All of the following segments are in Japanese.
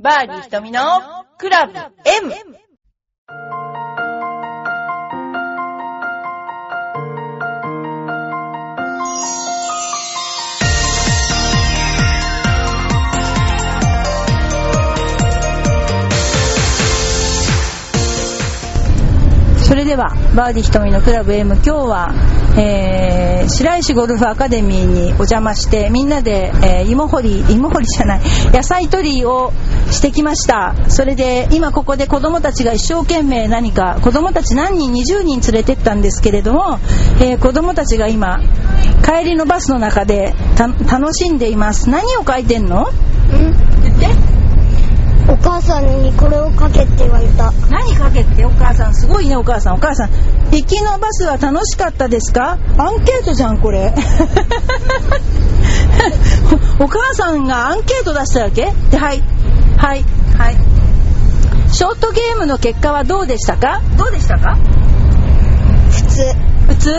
バーディー瞳のクラブ M! それではバーディー瞳のクラブ M 今日は、えー白石ゴルフアカデミーにお邪魔してみんなで、えー芋掘り芋掘りじゃない野菜取りをしてきました。それで今ここで子供たちが一生懸命何か子供たち何人20人連れてったんですけれども、えー子供たちが今帰りのバスの中でた楽しんでいます。何を書いてんの？言ってお母さんにこれをかけって言われた。何かけって？お母さん。すごいねお母さん。お母さん行きのバスは楽しかったですか？アンケートじゃんこれ。お母さんがアンケート出したわけ？ではいはいはい。ショートゲームの結果はどうでしたか？どうでしたか？普通。普通？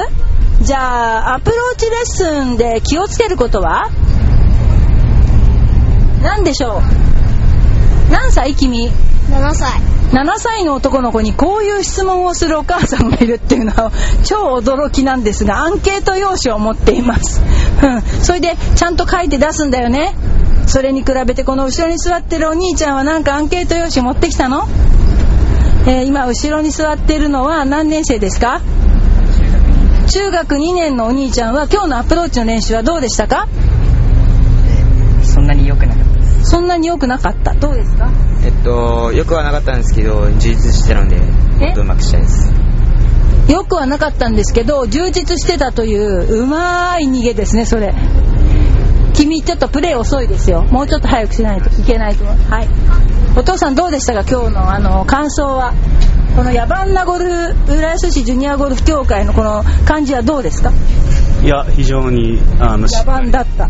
じゃあアプローチレッスンで気をつけることは？何でしょう？何歳？君。7歳。7歳の男の子にこういう質問をするお母さんがいるっていうのは超驚きなんですがアンケート用紙を持っています、うん、それでちゃんと書いて出すんだよねそれに比べてこの後ろに座ってるお兄ちゃんはなんかアンケート用紙持ってきたの、えー今後ろに座ってるのは何年生ですか？中学2年のお兄ちゃんは今日のアプローチの練習はどうでしたか？そんなに良くなかったです。そんなに良くなかった。どうですか？えっと、よくはなかったんですけど、充実してたので、もっと上手くしたいです。よくはなかったんですけど充実してたといううまい逃げですねそれ君ちょっとプレー遅いですよ。もうちょっと早くしないといけないと思う。はい。お父さんどうでしたか？今日のあの感想は。この野蛮なゴルフ浦安市ジュニアゴルフ協会のこの感じはどうですか？いや、非常に、あの、野蛮だった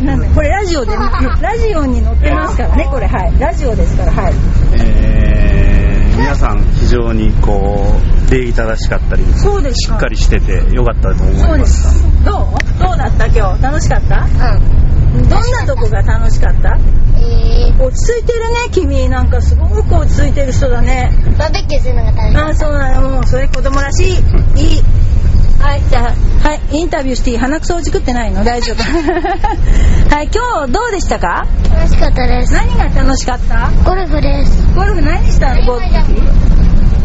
なんでこれラジオでラジオに載ってますからねこれ。はい。ラジオですからはい。えー皆さん非常にこう、礼儀正しかったり、そうですか。しっかりしててよかったと思います。そうです。どう？どうだった今日？楽しかった？うん。どんなとこが楽しかった？えー、落ち着いてるね君。なんかすごく落ち着いてる人だね。バーベキューするのが楽しかああそうなのもうそれ子供らしい。いいはいじゃあはいインタビューしていい鼻くそをじくってないの？大丈夫。はい今日どうでしたか？楽しかったです。何が楽しかった？ゴルフです。ゴルフ何したの？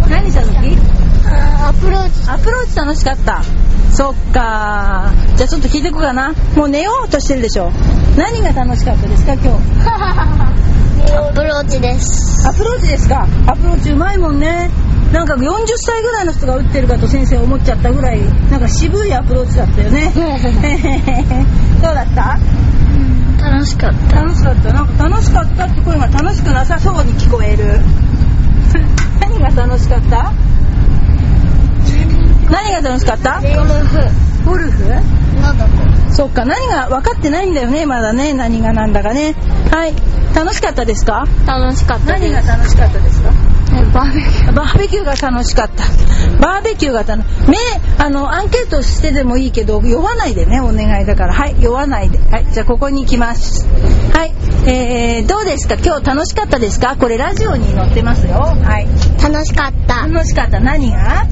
何した時？アプローチ。アプローチ楽しかった。そっか。じゃあちょっと聞いていこうかな。もう寝ようとしてるでしょ。何が楽しかったですか今日？アプローチです。アプローチですか？アプローチうまいもんねなんか40歳ぐらいの人が打ってるかと先生思っちゃったぐらいなんか渋いアプローチだったよね。どうだった？楽しかった。楽しかった。なんか楽しかったって声が楽しくなさそうに聞こえる。何が楽しかった？何が楽しかった？ゴルフ。ゴルフ？なんだこそっか何が分かってないんだよねまだね。何がなんだかね。はい。楽しかったですか？楽しかった何が楽しかったですか？バーベキュバーベキューが楽しかった。バーベキューが楽目、あの、アンケートしてでもいいけど、酔わないでね、お願いだから。はい、酔わないで。はい、じゃあここに行きます。はい、えー、どうですか？今日楽しかったですか？これラジオに載ってますよ。はい。ー。楽しかった。楽しかった。何が？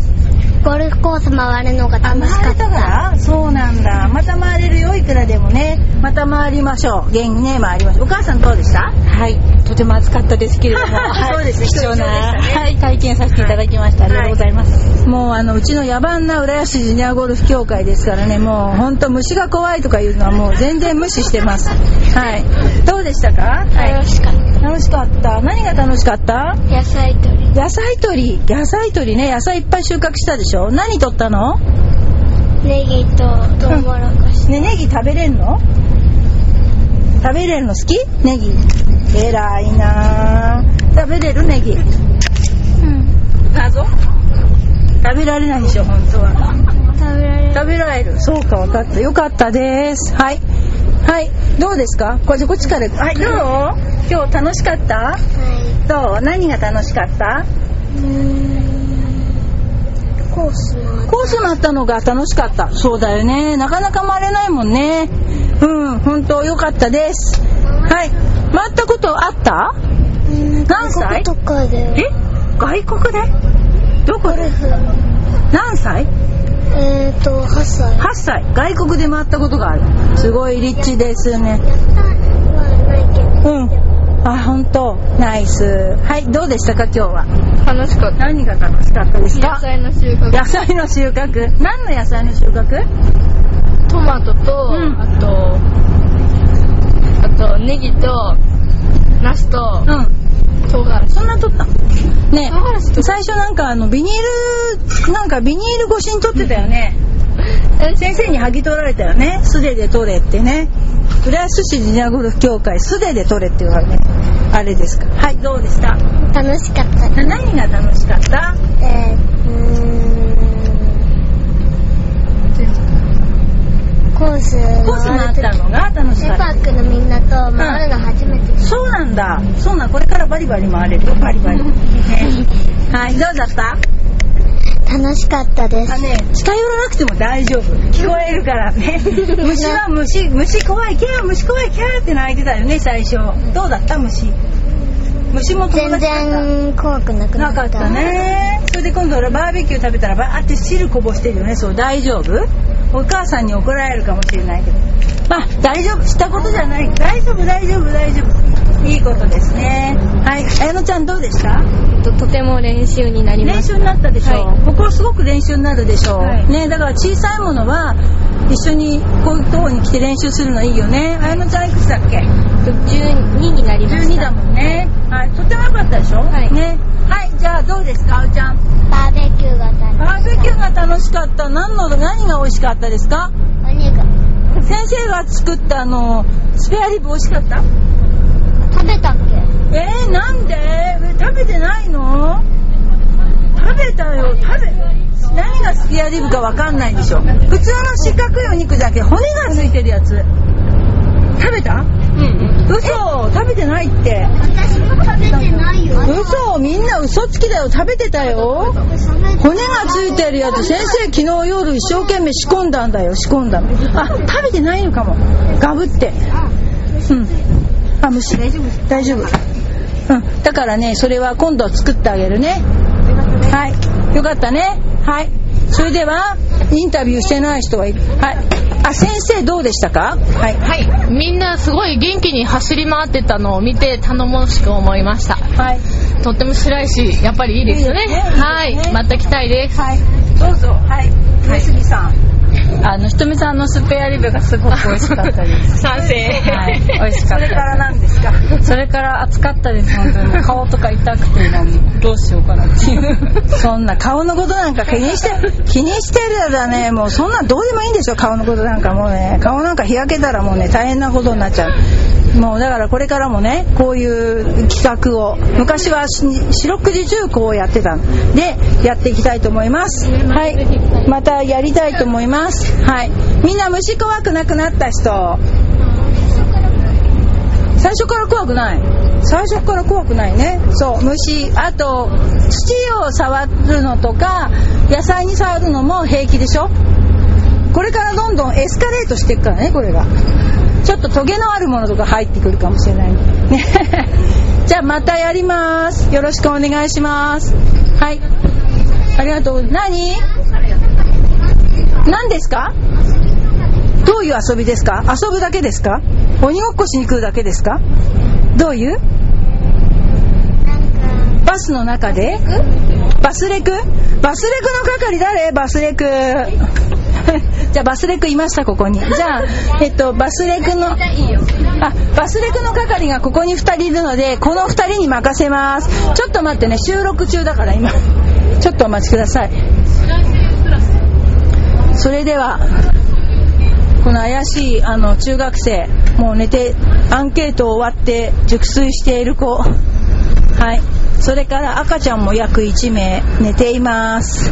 ゴルフコース回るのが楽しかった。たからそうなんだ。また回れるよ、いくらでもね。また回りましょう。元気ね、回りましょう。お母さんどうでしたはい、とても暑かったですけれども、はいそうですね貴重な、ねはい、体験させていただきました。ありがとうございます。もうあのうちの野蛮な浦安ジュニアゴルフ協会ですからねもう本当虫が怖いとかいうのはもう全然無視してますはいどうでしたか？はい楽しかった。楽しかった何が楽しかった？野菜取り。野菜取り野菜取りね野菜いっぱい収穫したでしょ何取ったの？ネギとトウモロコシ。ねネギ食べれんの？食べれるの好き？ネギ。偉いな。ぁ食べれるネギ？うん。謎？食べられないでしょ本当は。食べられる。食べられる。そうか分かった。よかったです。はい。はい。どうですか？これこっちから。はいどう？今日楽しかった？はい。どう？何が楽しかった？うーん。コース。のコースになったのが楽しかった。そうだよね。なかなか回れないもんね。うん本当よかったです。はい。回ったことあった？何歳？とかでえ？外国で？どこで？何歳？えっと8歳 ?8 歳。外国で回ったことがある。すごいリッチですね。うんあ本当。ナイス。はいどうでしたか今日は？楽しかった。何が楽しかったですか？野菜の収穫。野菜の収穫？何の野菜の収穫？トマトと、うん。あと、あと、ネギと、ナスと、うん。唐辛子。そんな撮った？ね唐辛子と最初なんかあのビニールなんかビニール越しに撮ってたよね 先生に剥ぎ取られたよね。素手で取れってね。浦安市ジニアゴルフ協会素手で取れって言われてあれですか。はいどうでした？楽しかった。な何が楽しかった？えー、うーん。コース。コース回ったのが楽しセかった。パークのみんなと回るの初めて。です、そうなんだ。そうなんこれからバリバリ回れるよ。バリバリ、ね、はいどうだった？楽しかったです。あね近寄らなくても大丈夫。聞こえるからね。虫は虫虫怖いキャー虫怖いキャーって泣いてたよね最初。どうだった虫？虫も友全然怖くなくなった。なかったね。それで今度俺バーベキュー食べたらバーって汁こぼしてるよね。そう大丈夫？お母さんに怒られるかもしれないけど。まあ大丈夫。したことじゃない。大丈夫大丈夫大丈夫いいことですね。はい。綾乃ちゃんどうでした？ととても練習になりま練した。習になったでしょ、はい。ここすごく練習になるでしょ、はい。ねだから小さいものは一緒にこういうとこに来て練習するのいいよね。綾乃ちゃんいくつだっけ？12になりまし12た。だもんね。はい。とっても良かったでしょ？はい。ね。はい。じゃあどうですかあおちゃん？バーベキューが楽しバーベキューが楽しかった。何の何が美味しかったですか？お肉。先生が作ったあのスペアリブ美味しかった？食べたっけ？えー、なんで？え食べてないの？食べたよ。食べ何がスペアリブかわかんないでしょ。普通の四角いお肉だけ骨がついてるやつ。食べた？うん。嘘。食べてないって。私も食べてないよ。嘘。みんな嘘つきだよ。食べてたよ。骨がついてるやつ。先生昨日夜一生懸命仕込んだんだよ。仕込んだの。あ食べてないのかも。ガブって。うんあ虫大丈夫大丈夫。うん。だからねそれは今度作ってあげるね。はい。よかったね。はい。それではインタビューしてない人はいるはい。あ先生どうでしたか？はい。はい、みんなすごい元気に走り回ってたのを見て頼もしく思いました。はい。とっても白いし、やっぱりいいですよね。いいですね。はい。いいですね、また来たいです。はい。どうぞ。はい。上杉さんあの、ひとみさんのスペアリブがすごく美味しかったです。賛成。はい、美味しかった。それから何ですかそれから暑かったです、本当に。顔とか痛くて、なんどうしようかなっていう。そんな顔のことなんか気にして、気にしてるやだね。もうそんなんどうでもいいんですよ、顔のことなんかもうね。顔なんか日焼けたらもうね、大変なことになっちゃう。もうだからこれからもね、こういう企画を、昔はし四六時中こうやってたんで、やっていきたいと思います。はい。またやりたいと思います。はい。みんな虫怖くなくなった人。最初から怖くない。最初から怖くないね。そう虫。あと土を触るのとか野菜に触るのも平気でしょ。これからどんどんエスカレートしていくからねこれが。ちょっとトゲのあるものとか入ってくるかもしれない。ね。じゃあまたやります。よろしくお願いします。はい。ありがとう。何？何ですか？どういう遊びですか？遊ぶだけですか？鬼ごっこしに来るだけですか？どういう？バスの中で？バスレク？バスレクの係？誰？バスレク。じゃあバスレクいましたここに。じゃあ えっとバスレクのあバスレクの係がここに2人いるのでこの2人に任せます。ちょっと待ってね収録中だから今。ちょっとお待ちくださいそれではこの怪しいあの中学生もう寝てアンケート終わって熟睡している子はい。それから赤ちゃんも約1名寝ています。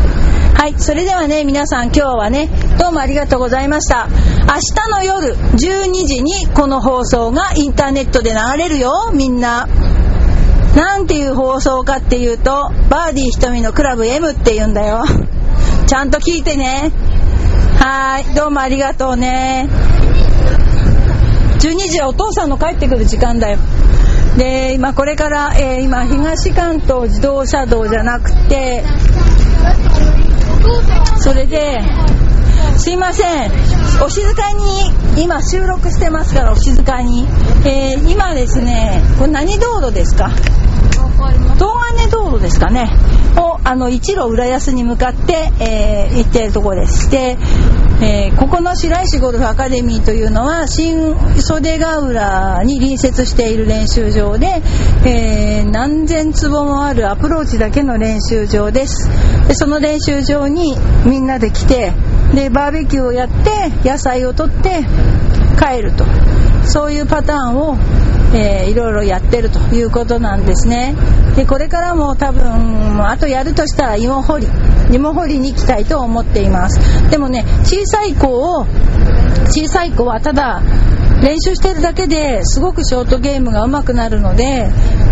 はい。それではね皆さん今日はねどうもありがとうございました。明日の夜12時にこの放送がインターネットで流れるよみんな。なんていう放送かっていうとバーディー瞳のクラブ M って言うんだよ。ちゃんと聞いてね。はい、どうもありがとうね。12時はお父さんの帰ってくる時間だよ。で今これから、えー今東関東自動車道じゃなくてそれですいません。お静かに今収録してますからお静かに、えー今ですねこれ何道路ですか？東金道路ですかね。をあの一路浦安に向かって、えー行ってるとこです。で、えーここの白石ゴルフアカデミーというのは新袖ヶ浦に隣接している練習場で、えー何千坪もあるアプローチだけの練習場です。でその練習場にみんなで来てでバーベキューをやって野菜を取って帰ると。そういうパターンを、えーいろいろやってるということなんですね。でこれからも多分あとやるとしたら芋掘り芋掘りに行きたいと思っています。でもね小さい子を小さい子はただ練習してるだけですごくショートゲームが上手くなるので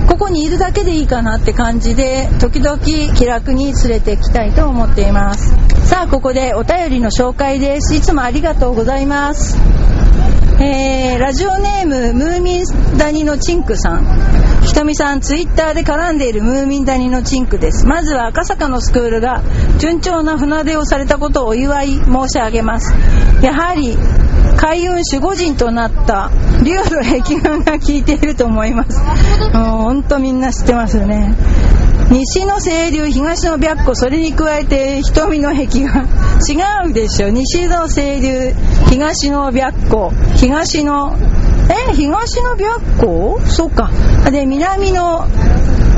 ここにいるだけでいいかなって感じで時々気楽に連れてきたいと思っています。さあここでお便りの紹介です。いつもありがとうございます。えーラジオネームムーミン谷のチンクさん。ひとみさんツイッターで絡んでいるムーミン谷のチンクです。まずは赤坂のスクールが順調な船出をされたことをお祝い申し上げます。やはり海運守護神となった竜の壁画が効いていると思います。もう本当みんな知ってますよね。西の清流東の白虎それに加えて瞳の壁画違うでしょ。西の清流東の白虎東のえ東の白虎？そうか。で南の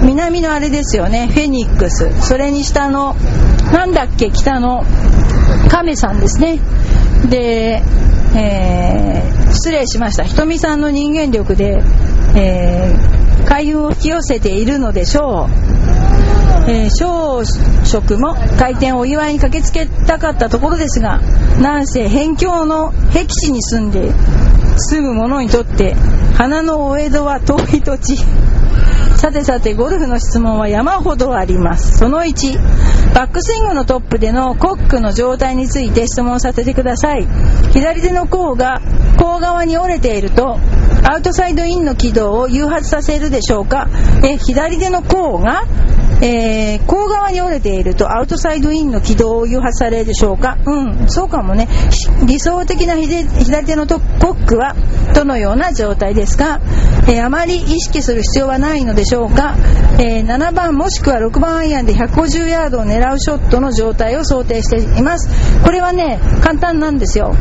南のあれですよね。フェニックス。それに下のなんだっけ？北の亀さんですね。で、えー失礼しました。ひとみさんの人間力で、えー海運を引き寄せているのでしょう。えー少食も開店お祝いに駆けつけたかったところですがなんせ辺境の僻地に住んで住む者にとって花のお江戸は遠い土地。さてさてゴルフの質問は山ほどあります。その1バックスイングのトップでのコックの状態について質問させてください。左手の甲が甲側に折れているとアウトサイドインの軌道を誘発させるでしょうか。え左手の甲がえー、甲側に折れているとアウトサイドインの軌道を誘発されるでしょうか？うんそうかもね。理想的な左手のコックはどのような状態ですか、えーあまり意識する必要はないのでしょうか、えー7番もしくは6番アイアンで150ヤードを狙うショットの状態を想定しています。これはね簡単なんですよ。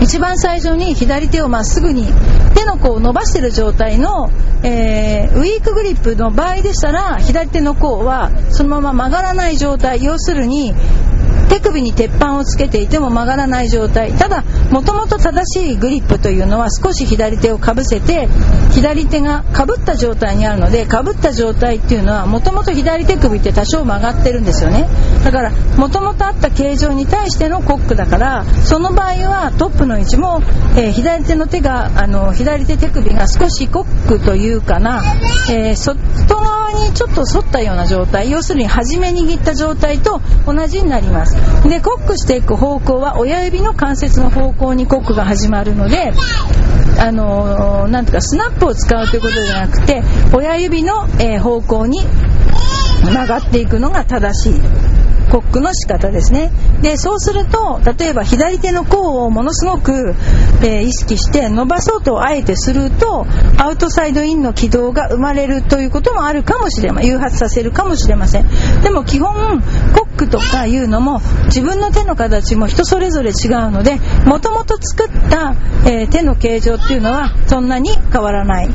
一番最初に左手をまっすぐに手の甲を伸ばしている状態の、えーウィークグリップの場合でしたら左手の甲はそのまま曲がらない状態。要するに手首に鉄板をつけていても曲がらない状態。ただもともと正しいグリップというのは少し左手をかぶせて左手がかぶった状態にあるのでかぶった状態っていうのはもともと左手首って多少曲がってるんですよね。だからもともとあった形状に対してのコックだからその場合はトップの位置も、えー左手の手があの左手手首が少しコックというかな、えー外側にちょっと反ったような状態要するに初め握った状態と同じになります。でコックしていく方向は親指の関節の方向にコックが始まるのであのーなんとかスナップを使うということじゃなくて親指の、えー方向に曲がっていくのが正しい。コックの仕方ですね。でそうすると例えば左手の甲をものすごく、えー意識して伸ばそうとあえてするとアウトサイドインの軌道が生まれるということもあるかもしれません誘発させるかもしれません。でも基本コックとかいうのも自分の手の形も人それぞれ違うのでもともと作った、えー手の形状っていうのはそんなに変わらない。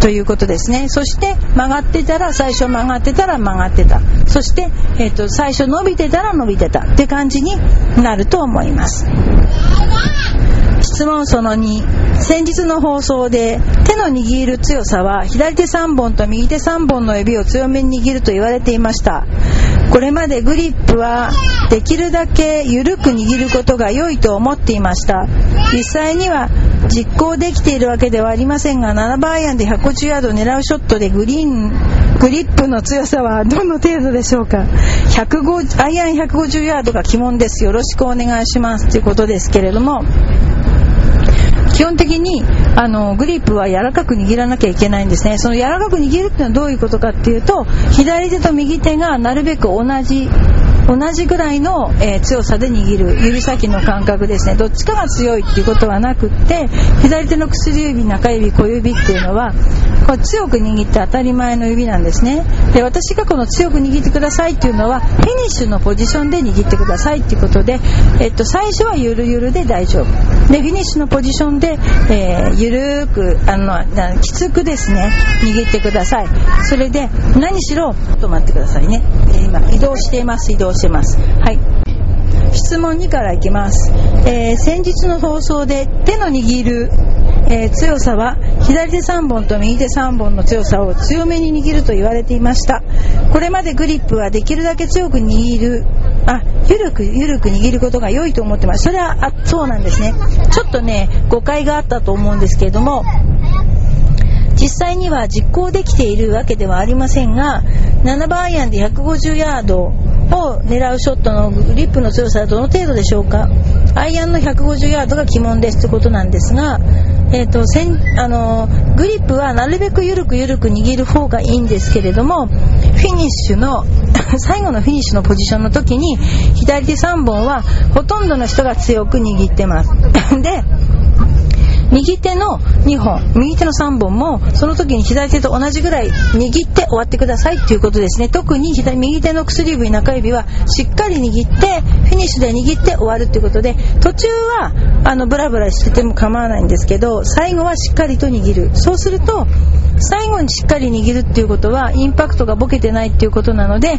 ということですね。そして曲がってたら最初曲がってたら曲がってた。そして、えー、と最初伸びてたら伸びてた。って感じになると思います。質問その2先日の放送で手の握る強さは左手3本と右手3本の指を強めに握ると言われていました。これまでグリップはできるだけ緩く握ることが良いと思っていました。実際には実行できているわけではありませんが7番アイアンで150ヤードを狙うショットでグリーングリップの強さはどの程度でしょうか。150アイアン150ヤードが鬼門です。よろしくお願いします。ということですけれども基本的にあのグリップは柔らかく握らなきゃいけないんですね。その柔らかく握るっていうのはどういうことかっていうと左手と右手がなるべく同じ同じぐらいの、えー強さで握る指先の感覚ですね。どっちかが強いっていうことはなくって左手の薬指中指小指っていうのはこう強く握って当たり前の指なんですね。で私がこの強く握ってくださいっていうのはフィニッシュのポジションで握ってくださいっていうことで、えっと、最初はゆるゆるで大丈夫。でフィニッシュのポジションで、えーゆるーくあのなきつくですね握ってください。それで何しろちょっと待ってくださいね、今移動しています移動してます。はい。質問2からいきます、えー先日の放送で手の握る、えー強さは左手3本と右手3本の強さを強めに握ると言われていました。これまでグリップはできるだけ強く握るあゆるくゆるく握ることが良いと思ってます。それはあそうなんですね。ちょっとね誤解があったと思うんですけれども実際には実行できているわけではありませんが7番アイアンで150ヤードを狙うショットのグリップの強さはどの程度でしょうかアイアンの150ヤードが鬼門ですということなんですが、えー、とせんあのグリップはなるべく緩く緩く握る方がいいんですけれどもフィニッシュの 最後のフィニッシュのポジションの時に左手3本はほとんどの人が強く握ってます。で右手の2本右手の3本もその時に左手と同じぐらい握って終わってくださいっていうことですね。特に左右手の薬指中指はしっかり握ってフィニッシュで握って終わるっていうことで途中はあのブラブラしてても構わないんですけど最後はしっかりと握る。そうすると最後にしっかり握るっていうことはインパクトがボケてないっていうことなので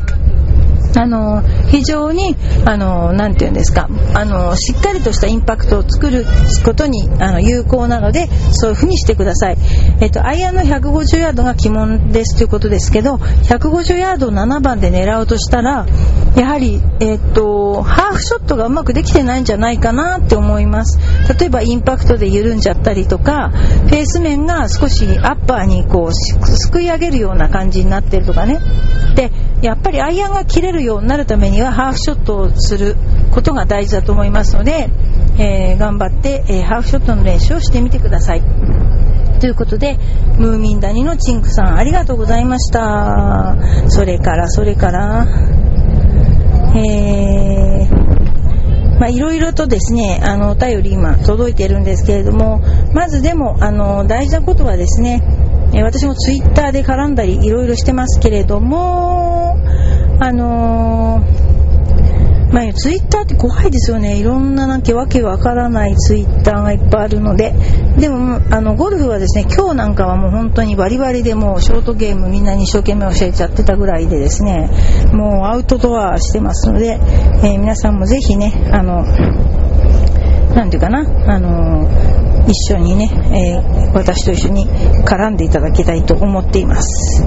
あの非常にあのなていうんですかあのしっかりとしたインパクトを作ることにあの有効なのでそういうふうにしてください、えっと、アイアンの150ヤードが鬼門ですということですけど150ヤードを7番で狙うとしたらやはり、えっと、ハーフショットがうまくできてないんじゃないかなって思います。例えばインパクトで緩んじゃったりとかフェース面が少しアッパーにこうすくい上げるような感じになってるとかね。でやっぱりアイアンが切れるようになるためにはハーフショットをすることが大事だと思いますので、えー頑張って、えーハーフショットの練習をしてみてください。ということで、ムーミン谷のチンクさんありがとうございました。それから、それから、えー、まあ、いろいろとですね、あの、お便り今届いてるんですけれども、まずでも、あの、大事なことはですね、え私もツイッターで絡んだりいろいろしてますけれども、あのーまあ、ツイッターって怖いですよね。いろんななんかわけわからないツイッターがいっぱいあるので。でも、あの、ゴルフはですね、今日なんかはもう本当にバリバリでもうショートゲームみんなに一生懸命教えちゃってたぐらいでですね、もうアウトドアしてますので、えー皆さんもぜひね、あの、なんていうかな、あの一緒にね、えー私と一緒に絡んでいただきたいと思っています。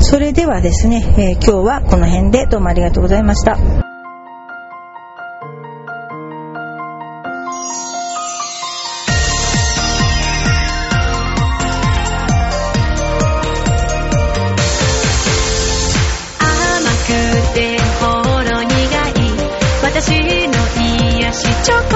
それではですね、えー今日はこの辺でどうもありがとうございました。甘くてほろ苦い私の癒しチョコ